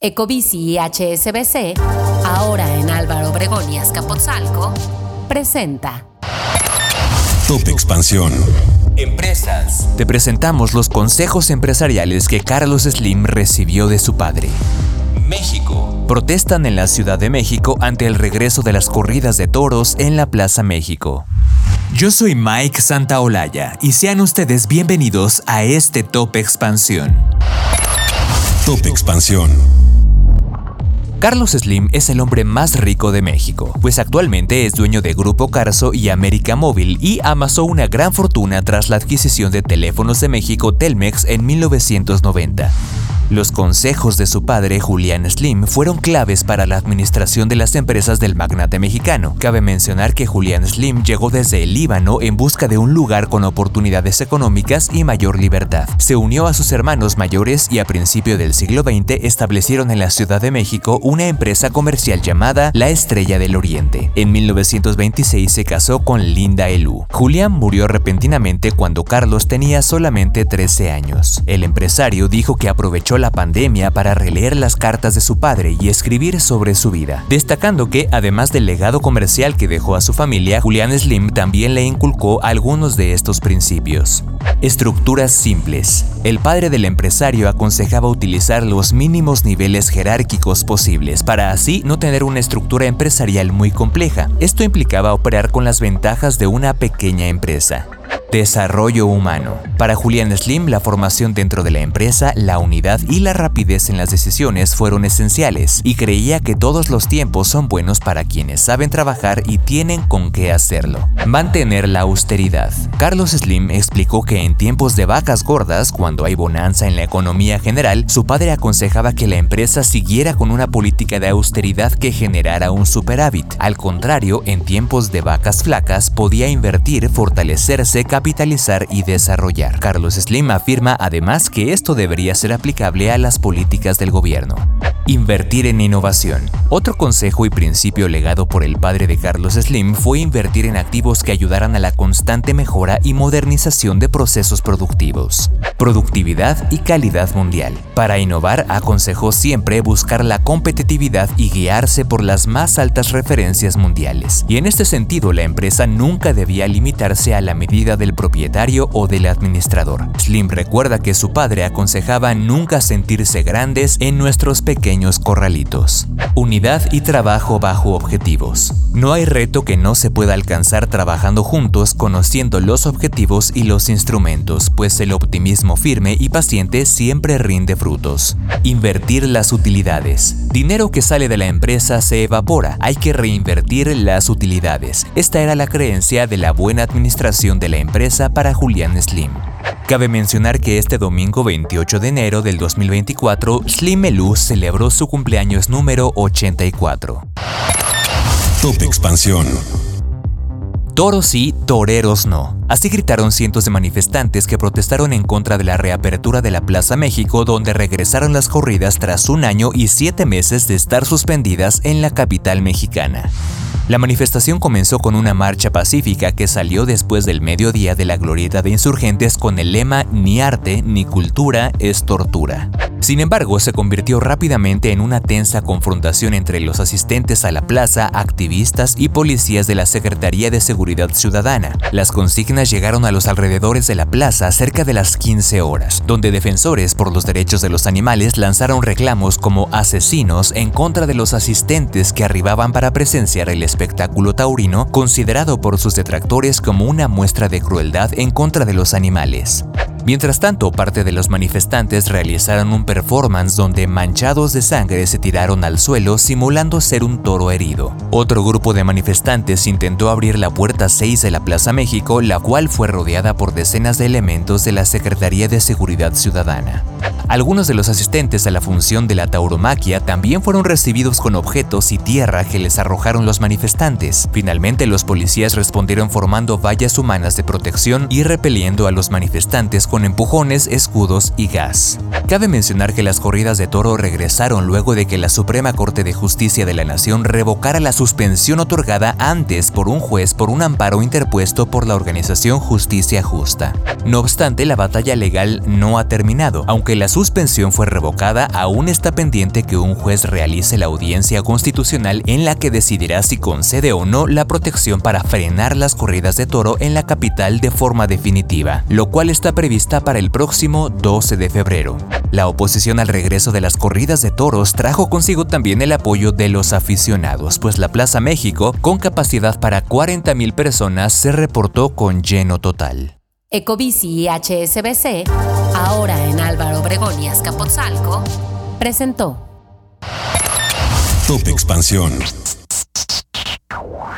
Ecobici y HSBC, ahora en Álvaro Obregón y Azcapotzalco, presenta Top Expansión. Empresas. Te presentamos los consejos empresariales que Carlos Slim recibió de su padre. México. Protestan en la Ciudad de México ante el regreso de las corridas de toros en la Plaza México. Yo soy Mike Santaolalla y sean ustedes bienvenidos a este Top Expansión. Top Expansión. Carlos Slim es el hombre más rico de México, pues actualmente es dueño de Grupo Carso y América Móvil y amasó una gran fortuna tras la adquisición de Teléfonos de México Telmex en 1990. Los consejos de su padre, Julián Slim, fueron claves para la administración de las empresas del magnate mexicano. Cabe mencionar que Julián Slim llegó desde el Líbano en busca de un lugar con oportunidades económicas y mayor libertad. Se unió a sus hermanos mayores y a principio del siglo XX establecieron en la Ciudad de México una empresa comercial llamada La Estrella del Oriente. En 1926 se casó con Linda Elú. Julián murió repentinamente cuando Carlos tenía solamente 13 años. El empresario dijo que aprovechó la pandemia para releer las cartas de su padre y escribir sobre su vida, destacando que, además del legado comercial que dejó a su familia, Julián Slim también le inculcó algunos de estos principios. Estructuras simples. El padre del empresario aconsejaba utilizar los mínimos niveles jerárquicos posibles para así no tener una estructura empresarial muy compleja. Esto implicaba operar con las ventajas de una pequeña empresa. Desarrollo humano. Para Julián Slim, la formación dentro de la empresa, la unidad y la rapidez en las decisiones fueron esenciales y creía que todos los tiempos son buenos para quienes saben trabajar y tienen con qué hacerlo. Mantener la austeridad. Carlos Slim explicó que en tiempos de vacas gordas, cuando hay bonanza en la economía general, su padre aconsejaba que la empresa siguiera con una política de austeridad que generara un superávit. Al contrario, en tiempos de vacas flacas podía invertir, fortalecerse, capitalizar y desarrollar. Carlos Slim afirma además que esto debería ser aplicable a las políticas del gobierno. Invertir en innovación. Otro consejo y principio legado por el padre de Carlos Slim fue invertir en activos que ayudaran a la constante mejora y modernización de procesos productivos. Productividad y calidad mundial. Para innovar aconsejó siempre buscar la competitividad y guiarse por las más altas referencias mundiales. Y en este sentido la empresa nunca debía limitarse a la medida del propietario o del administrador. Slim recuerda que su padre aconsejaba nunca sentirse grandes en nuestros pequeños corralitos. Unidad y trabajo bajo objetivos. No hay reto que no se pueda alcanzar trabajando juntos, conociendo los objetivos y los instrumentos, pues el optimismo firme y paciente siempre rinde frutos. Invertir las utilidades. Dinero que sale de la empresa se evapora, hay que reinvertir las utilidades. Esta era la creencia de la buena administración de la empresa para Julián Slim. Cabe mencionar que este domingo 28 de enero del 2024, Slim Elú celebró su cumpleaños número 84. Top Expansión. Toros sí, toreros no. Así gritaron cientos de manifestantes que protestaron en contra de la reapertura de la Plaza México, donde regresaron las corridas tras un año y siete meses de estar suspendidas en la capital mexicana. La manifestación comenzó con una marcha pacífica que salió después del mediodía de la glorieta de insurgentes con el lema Ni arte ni cultura es tortura. Sin embargo, se convirtió rápidamente en una tensa confrontación entre los asistentes a la plaza, activistas y policías de la Secretaría de Seguridad Ciudadana. Las consignas llegaron a los alrededores de la plaza cerca de las 15 horas, donde defensores por los derechos de los animales lanzaron reclamos como asesinos en contra de los asistentes que arribaban para presenciar el espectáculo taurino, considerado por sus detractores como una muestra de crueldad en contra de los animales. Mientras tanto, parte de los manifestantes realizaron un performance donde manchados de sangre se tiraron al suelo simulando ser un toro herido. Otro grupo de manifestantes intentó abrir la puerta 6 de la Plaza México, la cual fue rodeada por decenas de elementos de la Secretaría de Seguridad Ciudadana. Algunos de los asistentes a la función de la tauromaquia también fueron recibidos con objetos y tierra que les arrojaron los manifestantes. Finalmente, los policías respondieron formando vallas humanas de protección y repeliendo a los manifestantes empujones, escudos y gas. Cabe mencionar que las corridas de toro regresaron luego de que la Suprema Corte de Justicia de la Nación revocara la suspensión otorgada antes por un juez por un amparo interpuesto por la organización Justicia Justa. No obstante, la batalla legal no ha terminado, aunque la suspensión fue revocada, aún está pendiente que un juez realice la audiencia constitucional en la que decidirá si concede o no la protección para frenar las corridas de toro en la capital de forma definitiva, lo cual está prevista para el próximo 12 de febrero. La oposición al regreso de las corridas de toros trajo consigo también el apoyo de los aficionados, pues la Plaza México, con capacidad para 40.000 personas, se reportó con lleno total. Ecobici y HSBC, ahora en Álvaro Obregón y Azcapotzalco, presentó Top Expansión.